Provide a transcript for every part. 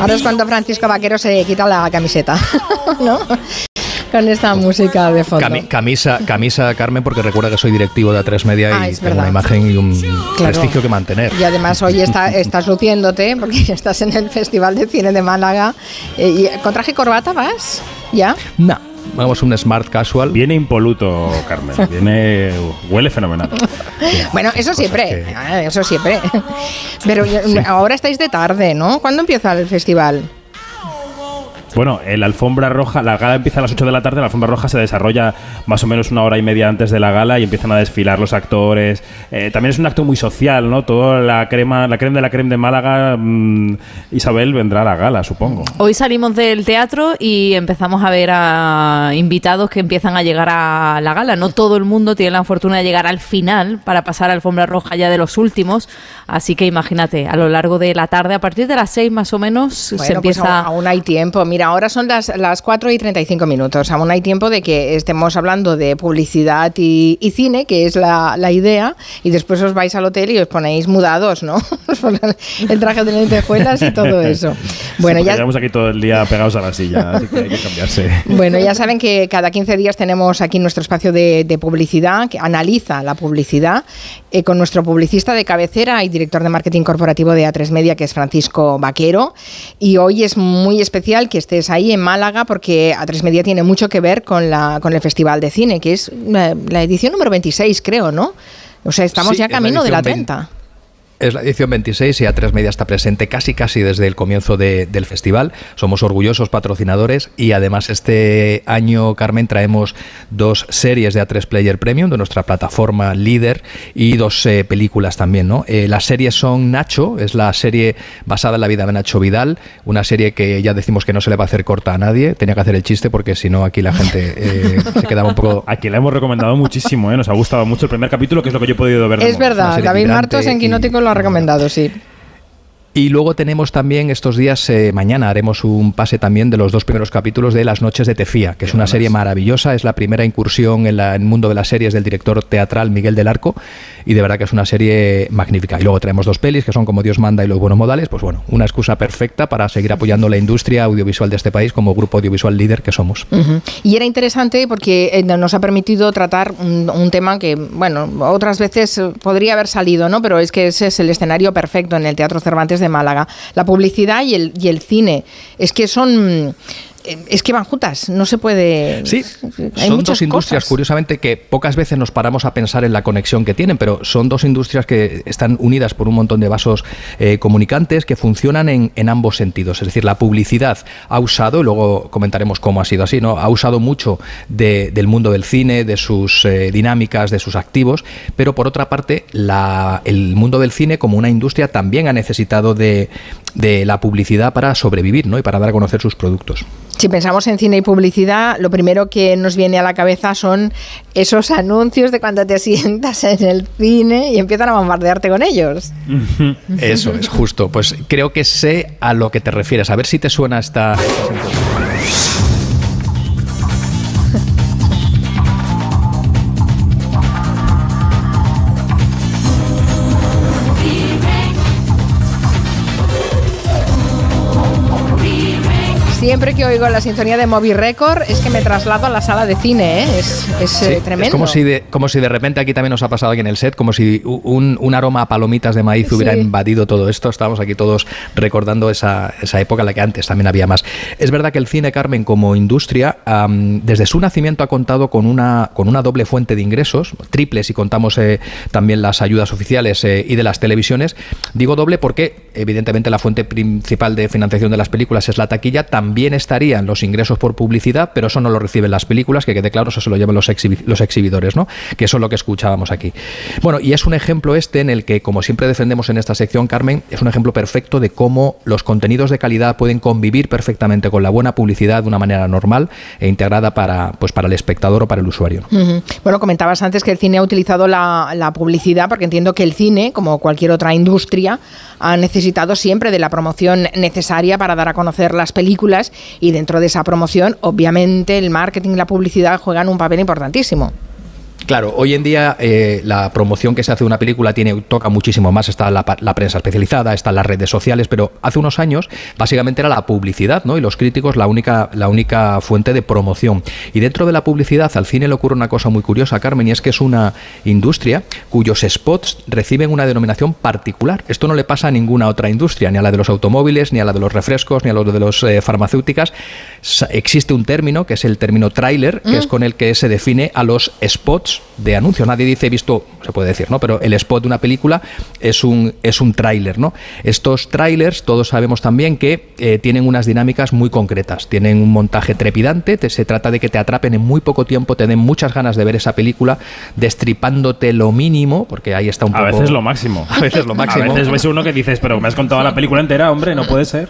Ahora es cuando Francisco Vaquero se quita la camiseta, ¿no? Con esta música de fondo. camisa, camisa, Carmen, porque recuerda que soy directivo de A3 Media y ah, tengo una imagen y un prestigio que mantener. Y además hoy está, estás luciéndote porque estás en el Festival de Cine de Málaga. Eh, ¿Con traje y corbata vas? ¿Ya? No vamos, un smart casual. Viene impoluto, Carmen. Viene. huele fenomenal. bueno, eso siempre. Ah, eso siempre. Pero ahora estáis de tarde, ¿no? ¿Cuándo empieza el festival? Bueno, la alfombra roja, la gala empieza a las 8 de la tarde, la alfombra roja se desarrolla más o menos una hora y media antes de la gala y empiezan a desfilar los actores. Eh, también es un acto muy social, ¿no? Toda la crema, la crema de la crema de Málaga, mm, Isabel vendrá a la gala, supongo. Hoy salimos del teatro y empezamos a ver a invitados que empiezan a llegar a la gala. No todo el mundo tiene la fortuna de llegar al final para pasar a alfombra roja ya de los últimos. Así que imagínate, a lo largo de la tarde, a partir de las 6 más o menos, se pues empieza... aún, hay tiempo. Mira, ahora son las, las 4 y 35 minutos. Aún hay tiempo de que estemos hablando de publicidad y, cine, que es la, la, idea, y después os vais al hotel y os ponéis mudados, ¿no? el traje de lentejuelas y todo eso. Bueno, ya estamos aquí todo el día pegados a la silla, así que hay que cambiarse. Bueno, ya saben que cada 15 días tenemos aquí nuestro espacio de, de publicidad que analiza la publicidad eh, con nuestro publicista de cabecera y director de marketing corporativo de A3 Media, que es Francisco Vaquero. Y hoy es muy especial que estés ahí en Málaga porque A3 Media tiene mucho que ver con, la, con el Festival de Cine, que es la, edición número 26, creo, ¿no? O sea, estamos ya camino de la 30. Es la edición 26 y A3 Media está presente casi casi desde el comienzo del festival. Somos orgullosos patrocinadores y además este año, Carmen, traemos dos series de A3 Player Premium de nuestra plataforma líder y dos eh, películas también. ¿no? Eh, las series son Nacho, es la serie basada en la vida de Nacho Vidal, una serie que ya decimos que no se le va a hacer corta a nadie. Tenía que hacer el chiste porque si no aquí la gente eh, se quedaba un poco... Aquí la hemos recomendado muchísimo, nos ha gustado mucho el primer capítulo, que es lo que yo he podido ver. Es verdad, David Martos en Quinótico lo ha recomendado, sí. Y luego tenemos también estos días, eh, mañana haremos un pase también de los dos primeros capítulos de Las Noches de Tefía, que es una serie maravillosa, es la primera incursión en, el mundo de las series del director teatral Miguel del Arco, y de verdad que es una serie magnífica. Y luego traemos dos pelis que son como Dios manda y los buenos modales, pues bueno, una excusa perfecta para seguir apoyando la industria audiovisual de este país como grupo audiovisual líder que somos. Y era interesante porque eh, nos ha permitido tratar un, un, tema que, bueno, otras veces podría haber salido, ¿no? Pero es que ese es el escenario perfecto en el Teatro Cervantes de Málaga. La publicidad y el, y el cine. Es que son es que van juntas, no se puede. Sí, son dos industrias, curiosamente, que pocas veces nos paramos a pensar en la conexión que tienen, pero son dos industrias que están unidas por un montón de vasos eh, comunicantes que funcionan en, en, ambos sentidos. Es decir, la publicidad ha usado, y luego comentaremos cómo ha sido así, ¿no? Ha usado mucho del mundo del cine, de sus eh, dinámicas, de sus activos, pero por otra parte, la, el mundo del cine, como una industria, también ha necesitado de, de la publicidad para sobrevivir ¿no? y para dar a conocer sus productos. Si pensamos en cine y publicidad, lo primero que nos viene a la cabeza son esos anuncios de cuando te sientas en el cine y empiezan a bombardearte con ellos. Eso es justo. Pues creo que sé a lo que te refieres. A ver si te suena esta... Siempre que oigo la sintonía de Movie Record es que me traslado a la sala de cine, ¿eh? es, eh, tremendo. Es como si, de, como si de repente aquí también nos ha pasado aquí en el set, como si un, aroma a palomitas de maíz hubiera invadido todo esto. Estábamos aquí todos recordando esa, época en la que antes también había más. Es verdad que el cine, Carmen, como industria, desde su nacimiento ha contado con una, con una doble fuente de ingresos, triple si contamos eh, también las ayudas oficiales y de las televisiones. Digo doble porque, evidentemente, la fuente principal de financiación de las películas es la taquilla, también estarían los ingresos por publicidad, pero eso no lo reciben las películas, que quede claro, eso se lo llevan los, exhibidores, ¿no? Que eso es lo que escuchábamos aquí. Bueno, y es un ejemplo este en el que, como siempre defendemos en esta sección, Carmen, es un ejemplo perfecto de cómo los contenidos de calidad pueden convivir perfectamente con la buena publicidad de una manera normal e integrada para, pues, para el espectador o para el usuario. Bueno, comentabas antes que el cine ha utilizado la publicidad, porque entiendo que el cine, como cualquier otra industria, ha necesitado siempre de la promoción necesaria para dar a conocer las películas y dentro de esa promoción, obviamente, el marketing y la publicidad juegan un papel importantísimo. Claro, hoy en día eh, la promoción que se hace de una película tiene, toca muchísimo más. Está la, prensa especializada, están las redes sociales, pero hace unos años básicamente era la publicidad, ¿no? Y los críticos la única, la única fuente de promoción. Y dentro de la publicidad al cine le ocurre una cosa muy curiosa, Carmen, y es que es una industria cuyos spots reciben una denominación particular. Esto no le pasa a ninguna otra industria, ni a la de los automóviles, ni a la de los refrescos, ni a la de los eh, farmacéuticas. Existe un término que es el término trailer, que es mm. con el que se define a los spots de anuncios. Nadie dice he visto, se puede decir, ¿no? Pero el spot de una película es un, es un tráiler, ¿no? Estos trailers, todos sabemos también que eh, tienen unas dinámicas muy concretas. Tienen un montaje trepidante, se trata de que te atrapen en muy poco tiempo, te den muchas ganas de ver esa película, destripándote lo mínimo, porque ahí está un poco... A veces lo máximo. A veces lo máximo. A veces ves uno que dices, pero me has contado la película entera, hombre, no puede ser.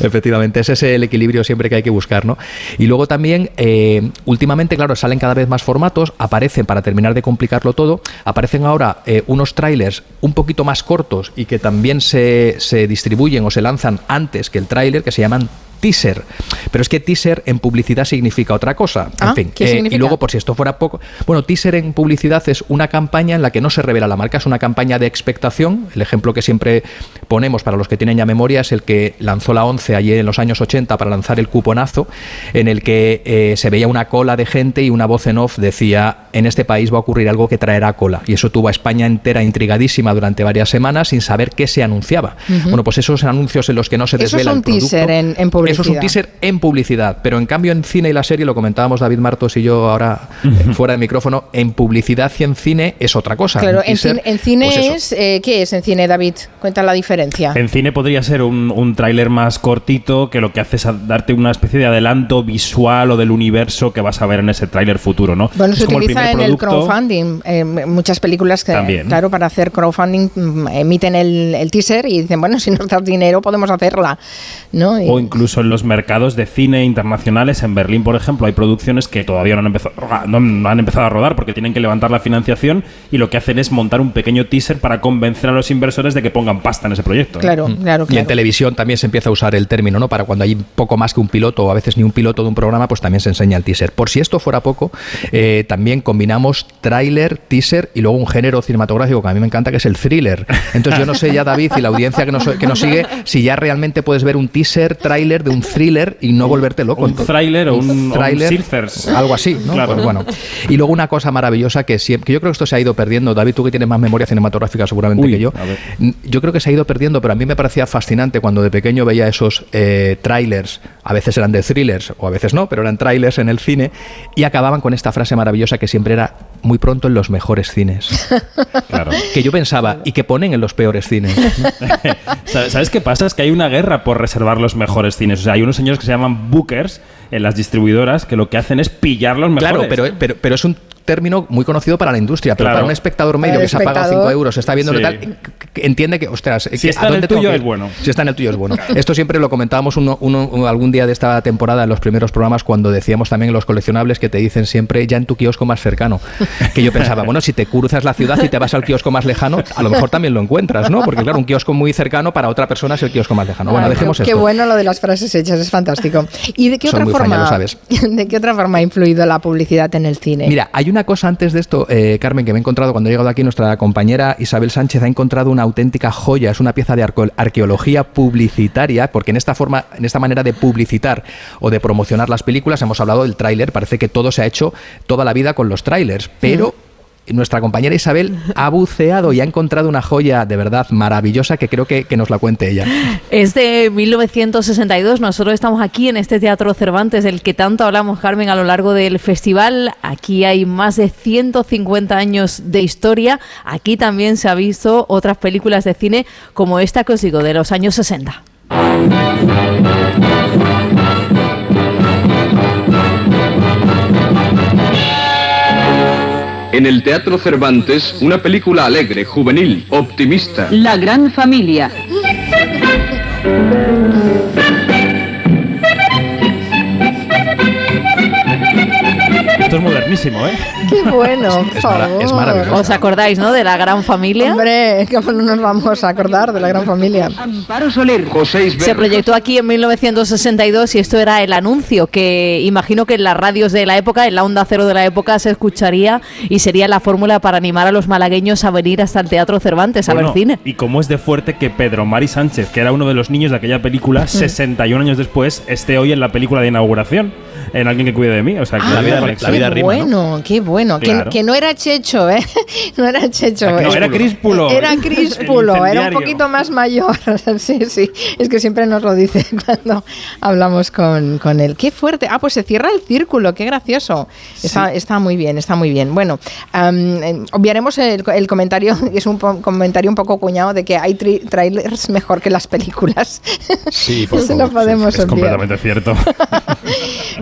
Efectivamente, ese es el equilibrio siempre que hay que buscar, Y luego también, eh, últimamente, claro, salen cada vez más formatos, aparecen, para terminar de complicarlo todo, aparecen ahora eh, unos trailers un poquito más cortos y que también se, se distribuyen o se lanzan antes que el tráiler, que se llaman teaser. Pero es que teaser en publicidad significa otra cosa. en ah, fin, eh, y luego, por si esto fuera poco. Bueno, teaser en publicidad es una campaña en la que no se revela la marca, es una campaña de expectación. El ejemplo que siempre ponemos para los que tienen ya memoria es el que lanzó la 11 ayer en los años 80 para lanzar el cuponazo, en el que eh, se veía una cola de gente y una voz en off decía: En este país va a ocurrir algo que traerá cola. Y eso tuvo a España entera intrigadísima durante varias semanas sin saber qué se anunciaba. Bueno, pues esos anuncios en los que no se desvela eso es un teaser en, en publicidad eso es un teaser en publicidad, pero en cambio en cine y la serie, lo comentábamos David Martos y yo ahora fuera de micrófono, en publicidad y en cine es otra cosa. Claro, en, cine pues es, eh, ¿qué es en cine, David? Cuenta la diferencia. En cine podría ser un, un tráiler más cortito que lo que hace es darte una especie de adelanto visual o del universo que vas a ver en ese tráiler futuro, ¿no? Bueno, se utiliza en el crowdfunding. Eh, muchas películas que, claro, para hacer crowdfunding mm, emiten el, teaser y dicen, bueno, si nos das dinero podemos hacerla, ¿no? O incluso en los mercados de cine internacionales. En Berlín, por ejemplo, hay producciones que todavía no han empezado, no, han empezado a rodar porque tienen que levantar la financiación y lo que hacen es montar un pequeño teaser para convencer a los inversores de que pongan pasta en ese proyecto. Claro, mm. claro, claro. Y en televisión también se empieza a usar el término, ¿no? Para cuando hay poco más que un piloto o a veces ni un piloto de un programa, pues también se enseña el teaser. Por si esto fuera poco, eh, también combinamos tráiler, teaser y luego un género cinematográfico que a mí me encanta, que es el thriller. Entonces yo no sé ya, David, y la audiencia que nos, que nos sigue, si ya realmente puedes ver un teaser, tráiler de un thriller y no volverte loco. Un tráiler o un, tráiler, algo así, ¿no? Pues bueno. Y luego una cosa maravillosa que, siempre, que yo creo que esto se ha ido perdiendo, David, tú que tienes más memoria cinematográfica seguramente que yo, yo creo que se ha ido perdiendo, pero a mí me parecía fascinante cuando de pequeño veía esos eh, trailers, a veces eran de thrillers o a veces no, pero eran trailers en el cine y acababan con esta frase maravillosa que siempre era muy pronto en los mejores cines. claro. Que yo pensaba, y que ponen en los peores cines. ¿Sabes qué pasa? Es que hay una guerra por reservar los mejores cines. O sea, hay unos señores que se llaman bookers en las distribuidoras que lo que hacen es pillar los mejores. Claro, pero, pero, pero es un término muy conocido para la industria, pero para un espectador medio que se ha pagado 5 euros, está viendo tal, entiende que, ostras, si está en el tuyo es bueno. Si está en el tuyo es bueno. Esto siempre lo comentábamos uno, algún día de esta temporada en los primeros programas cuando decíamos también los coleccionables que te dicen siempre ya en tu kiosco más cercano. Que yo pensaba, bueno, si te cruzas la ciudad y te vas al kiosco más lejano, a lo mejor también lo encuentras, ¿no? Porque claro, un kiosco muy cercano para otra persona es el kiosco más lejano. Bueno, dejemos qué, esto. Qué bueno lo de las frases hechas, es fantástico. ¿Y de qué otra forma? sabes. ¿De qué otra forma ha influido la publicidad en el cine? Mira, hay una cosa antes de esto eh, Carmen, que me he encontrado cuando he llegado aquí, nuestra compañera Isabel Sánchez ha encontrado una auténtica joya, es una pieza de arqueología publicitaria, porque en esta forma, en esta manera de publicitar o de promocionar las películas, hemos hablado del tráiler, parece que todo se ha hecho toda la vida con los tráilers, pero nuestra compañera Isabel ha buceado y ha encontrado una joya de verdad maravillosa que creo que, nos la cuente ella. Es de 1962. Nosotros estamos aquí en este Teatro Cervantes, del que tanto hablamos, Carmen, a lo largo del festival. Aquí hay más de 150 años de historia. Aquí también se ha visto otras películas de cine como esta que os digo, de los años 60. En el Teatro Cervantes, una película alegre, juvenil, optimista. La gran familia. Modernísimo, ¿eh? Qué bueno, por Es favor. es maravilloso. ¿Os acordáis, no? De la gran familia. Hombre, ¿cómo no nos vamos a acordar de la gran familia? Amparo Soler. José Isber. Se proyectó aquí en 1962 y esto era el anuncio que imagino que en las radios de la época, en la onda cero de la época, se escucharía y sería la fórmula para animar a los malagueños a venir hasta el Teatro Cervantes a ver Bueno, cine. Y cómo es de fuerte que Pedro Mari Sánchez, que era uno de los niños de aquella película, 61 años después, esté hoy en la película de inauguración, en Alguien que cuide de mí. O sea, que La hay vida- la vida rima. Bueno, qué bueno. Que- Claro. Que, no era Checho, ¿eh? No era Checho. No, ¿eh? era Críspulo. Era Críspulo, era un poquito más mayor. Sí, sí. Es que siempre nos lo dice cuando hablamos con, con él. Qué fuerte. Ah, pues se cierra el círculo, qué gracioso. Está, está muy bien, está muy bien. Bueno, eh, obviaremos el, el comentario, que es un comentario un poco cuñado de que hay tri- trailers mejor que las películas. Sí, por favor, lo podemos Es obviar. completamente cierto.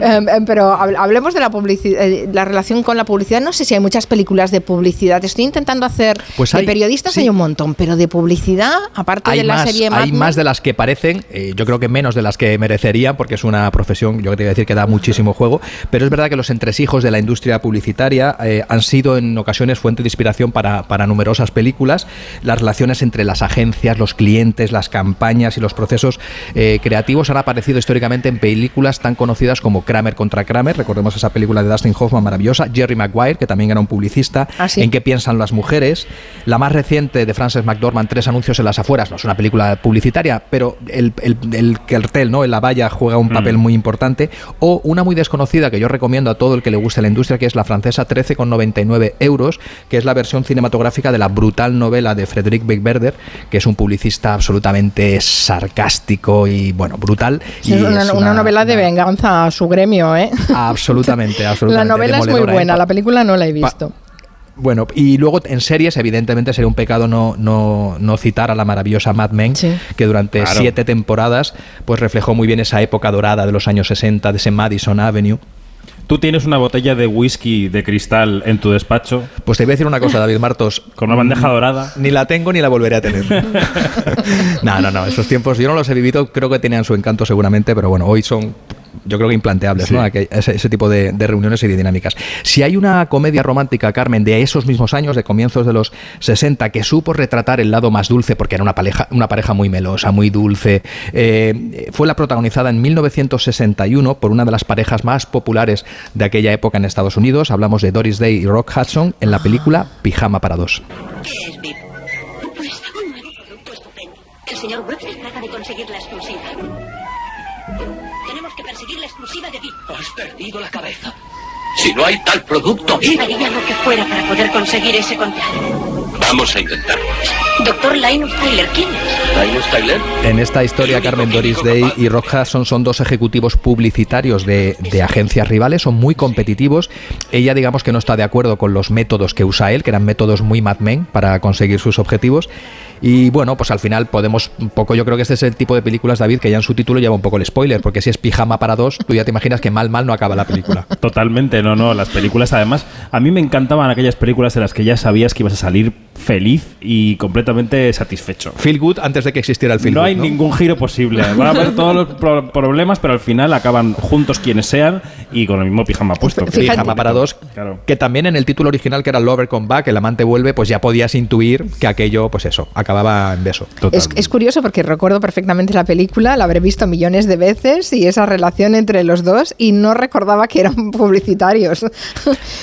Em, em, pero hab- hablemos de la publicidad, la relación con la publicidad. No sé si hay muchas películas de publicidad. Estoy intentando hacer. Pues de hay, periodistas sí. hay un montón, pero de publicidad, aparte hay de la más, serie Mad hay más de las que parecen, eh, yo creo que menos de las que merecerían, porque es una profesión, yo te iba a decir que da muchísimo juego, pero es verdad que los entresijos de la industria publicitaria eh, han sido en ocasiones fuente de inspiración para, para numerosas películas. Las relaciones entre las agencias, los clientes, las campañas y los procesos eh, creativos han aparecido históricamente en películas tan conocidas como Kramer contra Kramer, recordemos esa película de Dustin Hoffman maravillosa, Jerry Maguire, que también era un publicista, Ah, sí. en qué piensan las mujeres, la más reciente de Frances McDormand, Tres anuncios en las afueras, no es una película publicitaria, pero el, el, el cartel, ¿no? en la valla juega un papel muy importante, o una muy desconocida que yo recomiendo a todo el que le guste la industria, que es la francesa 13,99 euros, que es la versión cinematográfica de la brutal novela de Frédéric Beigbeder, que es un publicista absolutamente sarcástico y, bueno, brutal. Sí, y es una, es una novela de una- venganza a su gremio, ¿eh? Absolutamente, La absolutamente. novela es muy ¿eh? buena, la película no la he pa- visto. Bueno, y luego en series, evidentemente, sería un pecado no, no, no citar a la maravillosa Mad Men, Sí. que durante Claro. siete temporadas pues reflejó muy bien esa época dorada de los años 60, de ese Madison Avenue. Tú tienes una botella de whisky de cristal en tu despacho, Pues te voy a decir una cosa, David Martos. con una bandeja dorada. Ni la tengo ni la volveré a tener. no, no, no. Esos tiempos yo no los he vivido, creo que tenían su encanto seguramente, pero bueno, hoy son yo creo que implanteables, Sí. ¿no? Ese, ese tipo de, de reuniones y de dinámicas. Si hay una comedia romántica, Carmen, de esos mismos años, de comienzos de los 60, que supo retratar el lado más dulce, porque era una pareja, una pareja muy melosa, muy dulce, eh, fue la protagonizada en 1961 por una de las parejas más populares de aquella época en Estados Unidos. Hablamos de Doris Day y Rock Hudson en la película Pijama para dos. ¿Qué es VIP? Pues un nuevo producto estupendo. El señor Webster trata de conseguir la exclusiva. Has perdido la cabeza. Si no hay tal producto, Haría lo que fuera para poder conseguir ese contrato. vamos a intentarlo. Doctor Linus Tyler, ¿quién es? Linus Tyler, En esta historia, Carmen Doris Day y Rock Hudson son dos ejecutivos publicitarios de, de agencias rivales, son muy competitivos. Ella, digamos que no está de acuerdo con los métodos que usa él, que eran métodos muy Mad Men para conseguir sus objetivos. Y bueno, pues al final podemos un poco, yo creo que este es el tipo de películas, David, que ya en su título lleva un poco el spoiler, porque si es pijama para dos, tú ya te imaginas que mal, mal no acaba la película. Totalmente, no, no. Las películas, además, a mí me encantaban aquellas películas en las que ya sabías que ibas a salir feliz y completamente satisfecho. Feel good antes de que existiera el feel no good, hay ningún giro posible. Van a haber todos los pro- problemas, pero al final acaban juntos quienes sean y con el mismo pijama puesto. Fíjate. Pijama para dos, Claro. que también en el título original que era Lover Come Back, el amante vuelve, pues ya podías intuir que aquello, pues eso, acababa en beso. Es, curioso porque recuerdo perfectamente la película, la habré visto millones de veces y esa relación entre los dos y no recordaba que eran publicitarios.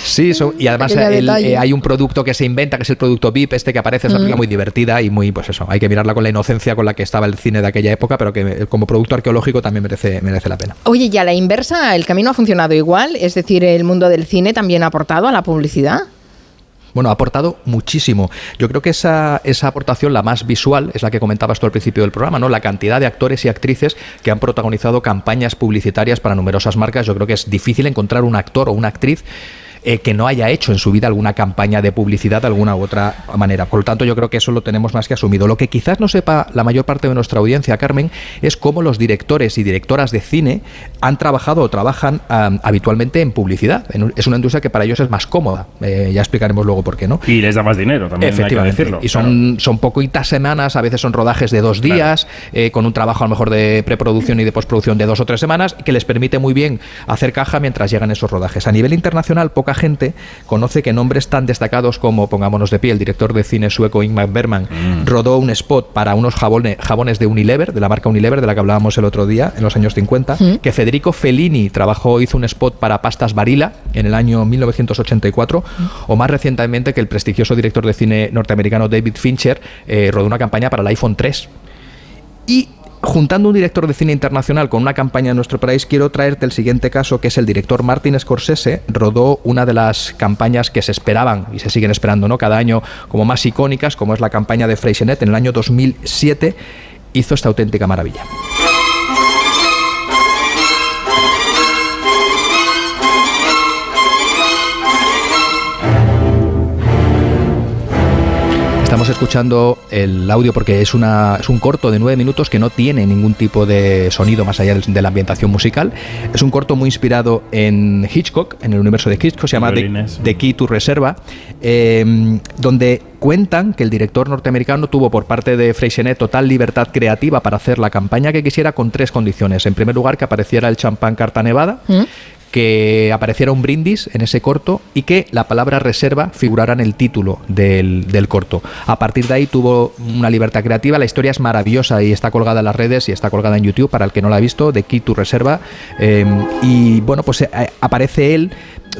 Sí, so- y además el- detalle. eh, hay un producto que se inventa, que es el producto Este que aparece, es una película muy divertida y muy, pues eso, hay que mirarla con la inocencia con la que estaba el cine de aquella época, pero que eh, como producto arqueológico también merece, merece la pena. Oye, y a la inversa, ¿el camino ha funcionado igual? Es decir, ¿el mundo del cine también ha aportado a la publicidad? Bueno, ha aportado muchísimo. Yo creo que esa, esa aportación, la más visual, es la que comentabas tú al principio del programa, ¿no? La cantidad de actores y actrices que han protagonizado campañas publicitarias para numerosas marcas. Yo creo que es difícil encontrar un actor o una actriz eh, que no haya hecho en su vida alguna campaña de publicidad de alguna u otra manera. Por lo tanto, yo creo que eso lo tenemos más que asumido. Lo que quizás no sepa la mayor parte de nuestra audiencia, Carmen, es cómo los directores y directoras de cine han trabajado o trabajan um, habitualmente en publicidad. En un- es una industria que para ellos es más cómoda. Eh, ya explicaremos luego por qué, ¿no? Y les da más dinero también, hay que Efectivamente. decirlo. y son, son poquitas semanas, a veces son rodajes de dos días, eh, con un trabajo a lo mejor de preproducción y de postproducción de dos o tres semanas, que les permite muy bien hacer caja mientras llegan esos rodajes. A nivel internacional, poca gente conoce que nombres tan destacados como, pongámonos de pie, el director de cine sueco Ingmar Bergman rodó un spot para unos jabone- jabones de Unilever, de la marca Unilever, de la que hablábamos el otro día, en los años 50, que Federico Fellini trabajó, hizo un spot para pastas Barilla en el año 1984, o más recientemente que el prestigioso director de cine norteamericano David Fincher eh, rodó una campaña para el iPhone 3. Y juntando un director de cine internacional con una campaña en nuestro país, quiero traerte el siguiente caso, que es el director Martin Scorsese, rodó una de las campañas que se esperaban y se siguen esperando ¿no? cada año como más icónicas, como es la campaña de Freixenet en el año 2007, hizo esta auténtica maravilla. Estamos escuchando el audio porque es, una, es un corto de nueve minutos que no tiene ningún tipo de sonido más allá de, de la ambientación musical. Es un corto muy inspirado en Hitchcock, en el universo de Hitchcock, se llama The, Key to Reserva, eh, donde cuentan que el director norteamericano tuvo por parte de Freixenet total libertad creativa para hacer la campaña que quisiera con tres condiciones. En primer lugar, que apareciera el champán Carta Nevada, que apareciera un brindis en ese corto y que la palabra reserva figurara en el título del, del corto. A partir de ahí tuvo una libertad creativa. La historia es maravillosa y está colgada en las redes y está colgada en YouTube para el que no la ha visto, de Key to Reserva. Eh, y bueno, pues eh, aparece él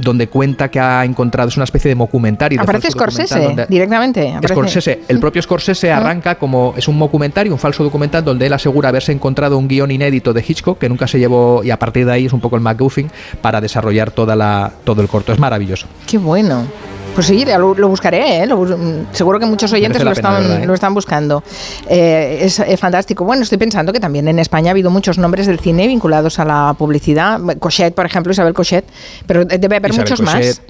donde cuenta que ha encontrado, es una especie de documentario. de Aparece documental Scorsese donde- directamente. aparece- Scorsese, el propio Scorsese arranca como es un documentario, un falso documental donde él asegura haberse encontrado un guion inédito de Hitchcock que nunca se llevó y a partir de ahí es un poco el MacGuffin para desarrollar toda la, todo el corto. Es maravilloso. Qué bueno. Pues sí, lo, lo buscaré, ¿eh? Lo seguro que muchos oyentes lo pena, están, verdad, ¿eh? lo están buscando. Eh, es, es fantástico. Bueno, estoy pensando que también en España ha habido muchos nombres del cine vinculados a la publicidad. Cochet, por ejemplo, Isabel Cochet, pero debe haber Isabel muchos Cochet, más.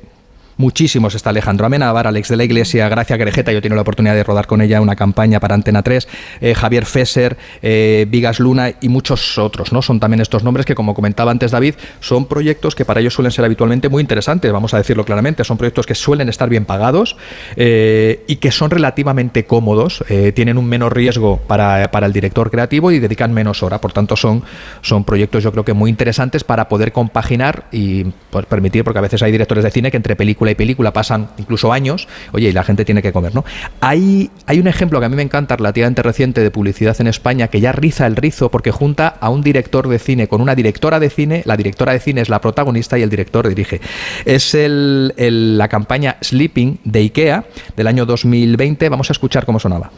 Muchísimos está Alejandro Amenábar, Alex de la Iglesia, Gracia Querejeta, yo he tenido la oportunidad de rodar con ella una campaña para Antena 3, eh, Javier Fesser, eh, Vigas Luna y muchos otros, ¿no? Son también estos nombres que, como comentaba antes David, son proyectos que para ellos suelen ser habitualmente muy interesantes, vamos a decirlo claramente, son proyectos que suelen estar bien pagados eh, y que son relativamente cómodos, tienen un menor riesgo para, para el director creativo y dedican menos hora, por tanto son, son proyectos yo creo que muy interesantes para poder compaginar y pues, permitir, porque a veces hay directores de cine que entre película y película pasan incluso años, oye, y la gente tiene que comer, ¿no? Hay, hay un ejemplo que a mí me encanta, relativamente reciente, de publicidad en España, que ya riza el rizo porque junta a un director de cine con una directora de cine, la directora de cine es la protagonista y el director dirige. Es el- la campaña Sleeping de IKEA del año 2020, vamos a escuchar cómo sonaba.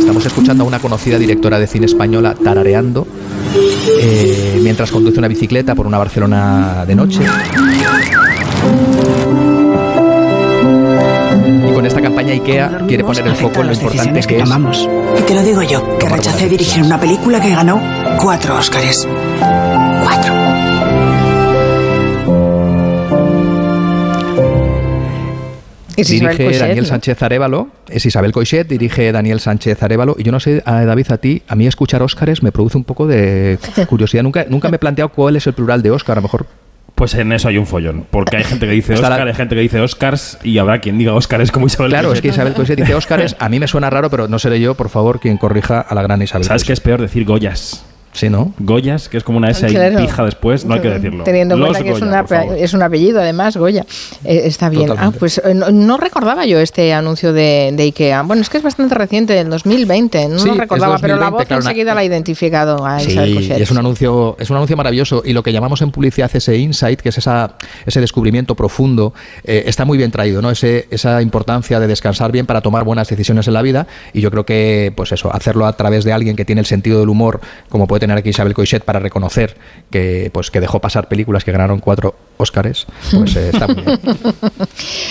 Estamos escuchando a una conocida directora de cine española tarareando eh, mientras conduce una bicicleta por una Barcelona de noche. Y con esta campaña IKEA quiere poner el foco en lo importante que es Y te lo digo yo, que rechacé dirigir una película que ganó cuatro Óscares. Cuatro. Es Isabel dirige Coixet, Daniel ¿no? Sánchez Arevalo, es Isabel Coixet, dirige Daniel Sánchez Arevalo, y yo no sé, a David, a ti, a mí escuchar Óscares me produce un poco de curiosidad. Nunca, nunca me he planteado cuál es el plural de Óscar, a lo mejor Pues en eso hay un follón. Porque hay gente que dice Está la- Oscar, hay gente que dice Oscars y habrá quien diga Óscares como Isabel. Claro, es que Isabel Coixet dice Óscares, a mí me suena raro, pero no seré yo, por favor, quien corrija a la gran Isabel ¿Sabes qué es peor decir Goyas? Sí, ¿no? Goyas, que es como una S ahí Claro. pija después, no hay que decirlo. Teniendo en cuenta que es, Goya, una es un apellido, además, Goya. Eh, está bien. Totalmente. Ah, pues eh, no, no recordaba yo este anuncio de, de IKEA. Bueno, es que es bastante reciente, del 2020. No Sí, lo recordaba, pero la 2020, voz claro, una- enseguida la ha identificado a Sí, Isabel y es un anuncio, es un anuncio maravilloso y lo que llamamos en publicidad ese insight, que es esa, ese descubrimiento profundo, eh, está muy bien traído, ¿no? Ese, esa importancia de descansar bien para tomar buenas decisiones en la vida y yo creo que, pues eso, hacerlo a través de alguien que tiene el sentido del humor, como puede tener tener aquí Isabel Coixet para reconocer que, pues, que dejó pasar películas que ganaron cuatro Óscares, pues eh, está muy bien.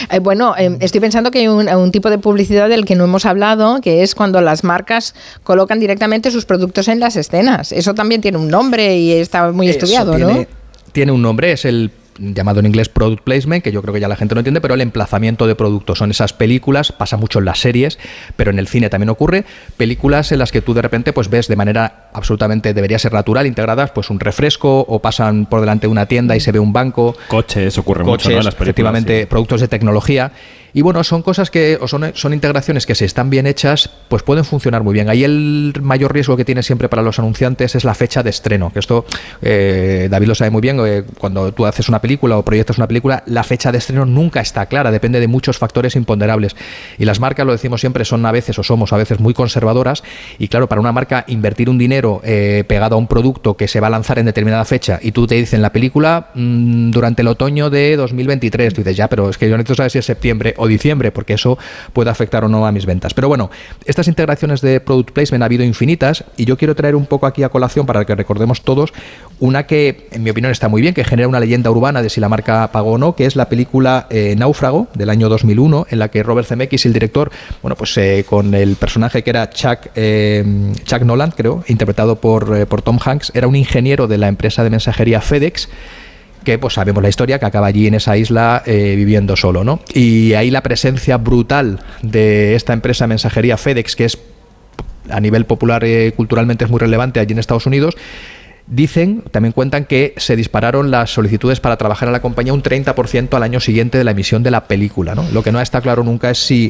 Eh, bueno, eh, estoy pensando que hay un, un tipo de publicidad del que no hemos hablado, que es cuando las marcas colocan directamente sus productos en las escenas. Eso también tiene un nombre y está muy Eso estudiado, ¿no? Tiene un nombre, es el llamado en inglés product placement, que yo creo que ya la gente no entiende, pero el emplazamiento de productos. Son esas películas, pasa mucho en las series, pero en el cine también ocurre, películas en las que tú de repente pues ves de manera absolutamente, debería ser natural, integradas, pues un refresco, o pasan por delante de una tienda y se ve un banco. Coches, ocurre mucho, coches, ¿no? En las películas, efectivamente, sí. productos de tecnología. Y bueno, son cosas que, o son, son integraciones que si están bien hechas, pues pueden funcionar muy bien. Ahí el mayor riesgo que tiene siempre para los anunciantes es la fecha de estreno, que esto eh, David lo sabe muy bien, eh, cuando tú haces una película o proyectas una película, la fecha de estreno nunca está clara, depende de muchos factores imponderables. Y las marcas, lo decimos siempre, son a veces o somos a veces muy conservadoras y claro, para una marca invertir un dinero eh, pegado a un producto que se va a lanzar en determinada fecha y tú te dicen la película mm, durante el otoño de 2023, tú dices ya, pero es que yo necesito saber si es septiembre o diciembre, porque eso puede afectar o no a mis ventas. Pero bueno, estas integraciones de product placement ha habido infinitas y yo quiero traer un poco aquí a colación para que recordemos todos una que, en mi opinión, está muy bien, que genera una leyenda urbana de si la marca pagó o no, que es la película eh, Náufrago del año 2001, en la que Robert Zemeckis, el director, bueno, pues eh, con el personaje que era Chuck, eh, Chuck Noland, creo, interpretado por, eh, por Tom Hanks, era un ingeniero de la empresa de mensajería FedEx que pues sabemos la historia, que acaba allí en esa isla eh, viviendo solo, ¿no? Y ahí la presencia brutal de esta empresa mensajería FedEx, que es a nivel popular y culturalmente es muy relevante allí en Estados Unidos, Dicen, también cuentan que se dispararon las solicitudes para trabajar en la compañía un 30% al año siguiente de la emisión de la película. ¿no? Lo que no está claro nunca es si,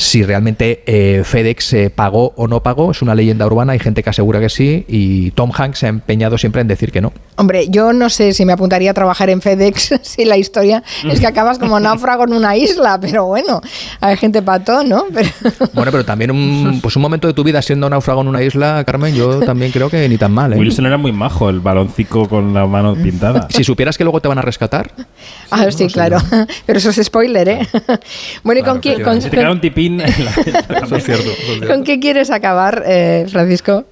si realmente eh, FedEx eh, pagó o no pagó. Es una leyenda urbana, hay gente que asegura que sí y Tom Hanks se ha empeñado siempre en decir que no. Hombre, yo no sé si me apuntaría a trabajar en FedEx si la historia es que acabas como náufrago en una isla, pero bueno, hay gente pato, ¿no? Pero... Bueno, pero también un, pues un momento de tu vida siendo náufrago en una isla, Carmen, yo también creo que ni tan mal. ¿eh? Wilson era muy majo, el baloncico con la mano pintada. Si supieras que luego te van a rescatar. Ah, sí, claro. Pero eso es spoiler, ¿eh? Bueno, ¿y Claro, con. Se te queda un tipín en la- Eso es cierto. eso es cierto. con qué quieres acabar, eh, Francisco?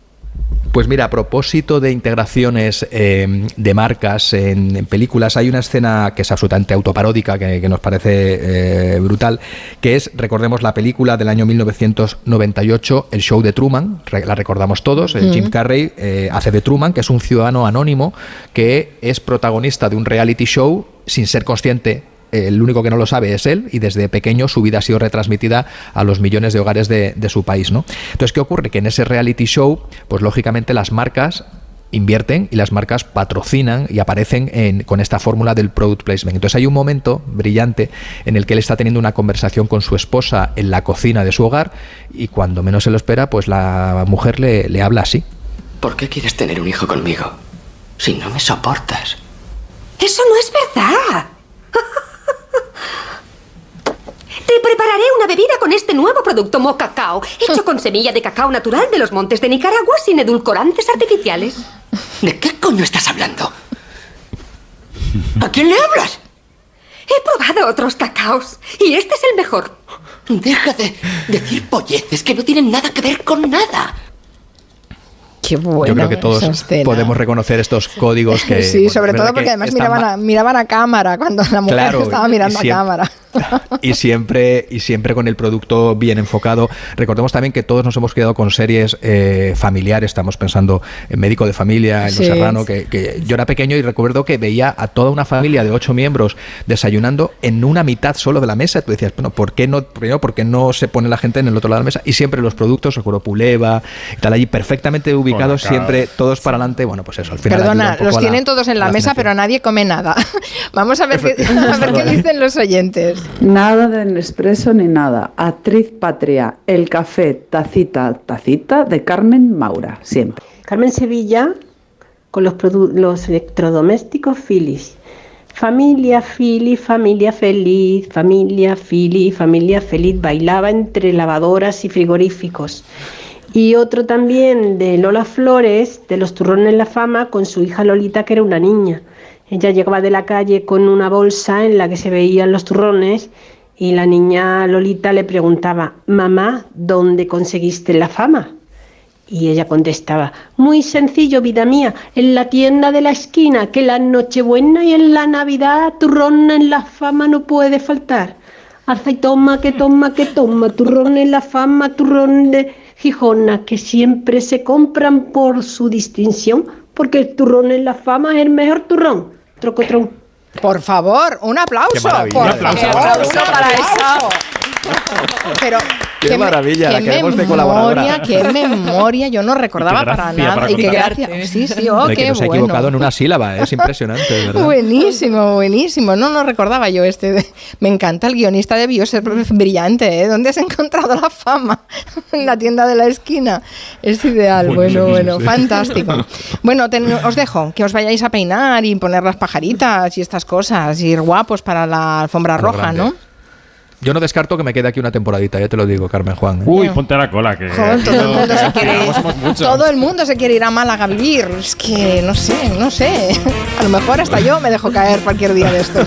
Pues mira, a propósito de integraciones eh, de marcas en, en películas, hay una escena que es absolutamente autoparódica, que, que nos parece eh, brutal, que es, recordemos, la película del año 1998, El Show de Truman, re- la recordamos todos, Jim Carrey eh, hace de Truman, que es un ciudadano anónimo que es protagonista de un reality show sin ser consciente el único que no lo sabe es él y desde pequeño su vida ha sido retransmitida a los millones de hogares de, de su país, ¿no? Entonces, ¿qué ocurre? Que en ese reality show, pues lógicamente las marcas invierten y las marcas patrocinan y aparecen en- con esta fórmula del product placement. Entonces hay un momento brillante en el que él está teniendo una conversación con su esposa en la cocina de su hogar y cuando menos se lo espera, pues la mujer le, le habla así. ¿Por qué quieres tener un hijo conmigo? Si no me soportas. Eso no es verdad. Te prepararé una bebida con este nuevo producto Mocacao, hecho con semilla de cacao natural de los montes de Nicaragua sin edulcorantes artificiales. ¿De qué coño estás hablando? ¿A quién le hablas? He probado otros cacaos y este es el mejor. Deja de decir polleces que no tienen nada que ver con nada. Qué bueno. Yo creo que todos podemos reconocer estos códigos que... sí, sobre todo porque que además miraban a, miraban a cámara cuando la mujer Claro, estaba mirando a cámara. Y siempre y siempre con el producto bien enfocado. Recordemos también que todos nos hemos quedado con series eh, familiares. Estamos pensando en Médico de Familia, en Sí. Los Serrano, que, que yo era pequeño y recuerdo que veía a toda una familia de ocho miembros desayunando en una mitad solo de la mesa. Tú decías, bueno, ¿por qué no, primero, ¿por qué no se pone la gente en el otro lado de la mesa? Y siempre los productos, recuerdo Puleva, y tal allí perfectamente ubicados, siempre todos para adelante. Bueno, pues eso, al final. Perdona, los la- tienen todos en la mesa, pero nadie come nada. Vamos a ver, qué, a ver qué dicen los oyentes. Nada de Nespresso ni nada. Actriz Patria, el café, tacita, tacita de Carmen Maura, siempre. Carmen Sevilla con los, los electrodomésticos Philips. Familia Philips, familia feliz, familia Philips, familia feliz. Bailaba entre lavadoras y frigoríficos. Y otro también de Lola Flores, de los turrones La Fama, con su hija Lolita, que era una niña. Ella llegaba de la calle con una bolsa en la que se veían los turrones y la niña Lolita le preguntaba, mamá, ¿dónde conseguiste la fama? Y ella contestaba, muy sencillo, vida mía, en la tienda de la esquina, que la Nochebuena y en la Navidad turrón en la fama no puede faltar. Hace toma, que toma, que toma, turrón en la fama, turrón de Gijona, que siempre se compran por su distinción, porque el turrón en la fama es el mejor turrón. Trocotrón. Por favor, un aplauso. Qué maravilla. por Un aplauso. favor, Un aplauso para aplauso. Pero Qué maravilla, la qué queremos de memoria, colaboradora. qué memoria, yo no recordaba Y qué para gracia nada. para y qué gracia. Sí, sí, oh, Hombre, que qué no se ha bueno. equivocado en una sílaba, es impresionante, de ¿verdad? Buenísimo, buenísimo. No, no recordaba yo este. de- Me encanta el guionista, debió ser brillante. ¿eh? ¿Dónde has encontrado la fama? en la tienda de la esquina. Es ideal. Bueno, Bueno, sí, bueno, sí. fantástico. Bueno, ten- os dejo que os vayáis a peinar y poner las pajaritas y estas cosas, y ir guapos para la alfombra lo roja, grande. ¿no? Yo no descarto que me quede aquí una temporadita, ya te lo digo, Carmen Juan. ¿eh? Uy, ponte a la cola, que. Joder, todo el mundo se quiere que somos muchos. todo el mundo se quiere ir a Málaga a vivir. Es que no sé, no sé. A lo mejor hasta yo me dejo caer cualquier día de estos.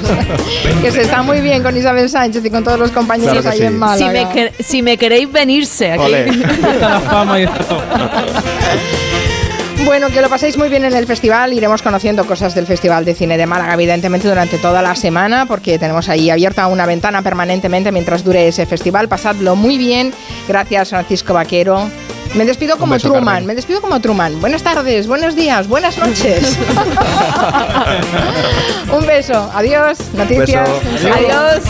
que se está muy bien con Isabel Sánchez y con todos los compañeros Claro ahí sí. en Málaga. Si me, si me queréis venirse aquí. La fama y todo. Bueno, que lo paséis muy bien en el festival. Iremos conociendo cosas del Festival de Cine de Málaga, evidentemente, durante toda la semana, porque tenemos ahí abierta una ventana permanentemente mientras dure ese festival. Pasadlo muy bien. Gracias, Francisco Vaquero. Me despido como beso, Truman, Carmen. me despido como Truman. Buenas tardes, buenos días, buenas noches. Un beso, adiós, noticias. beso. Adiós.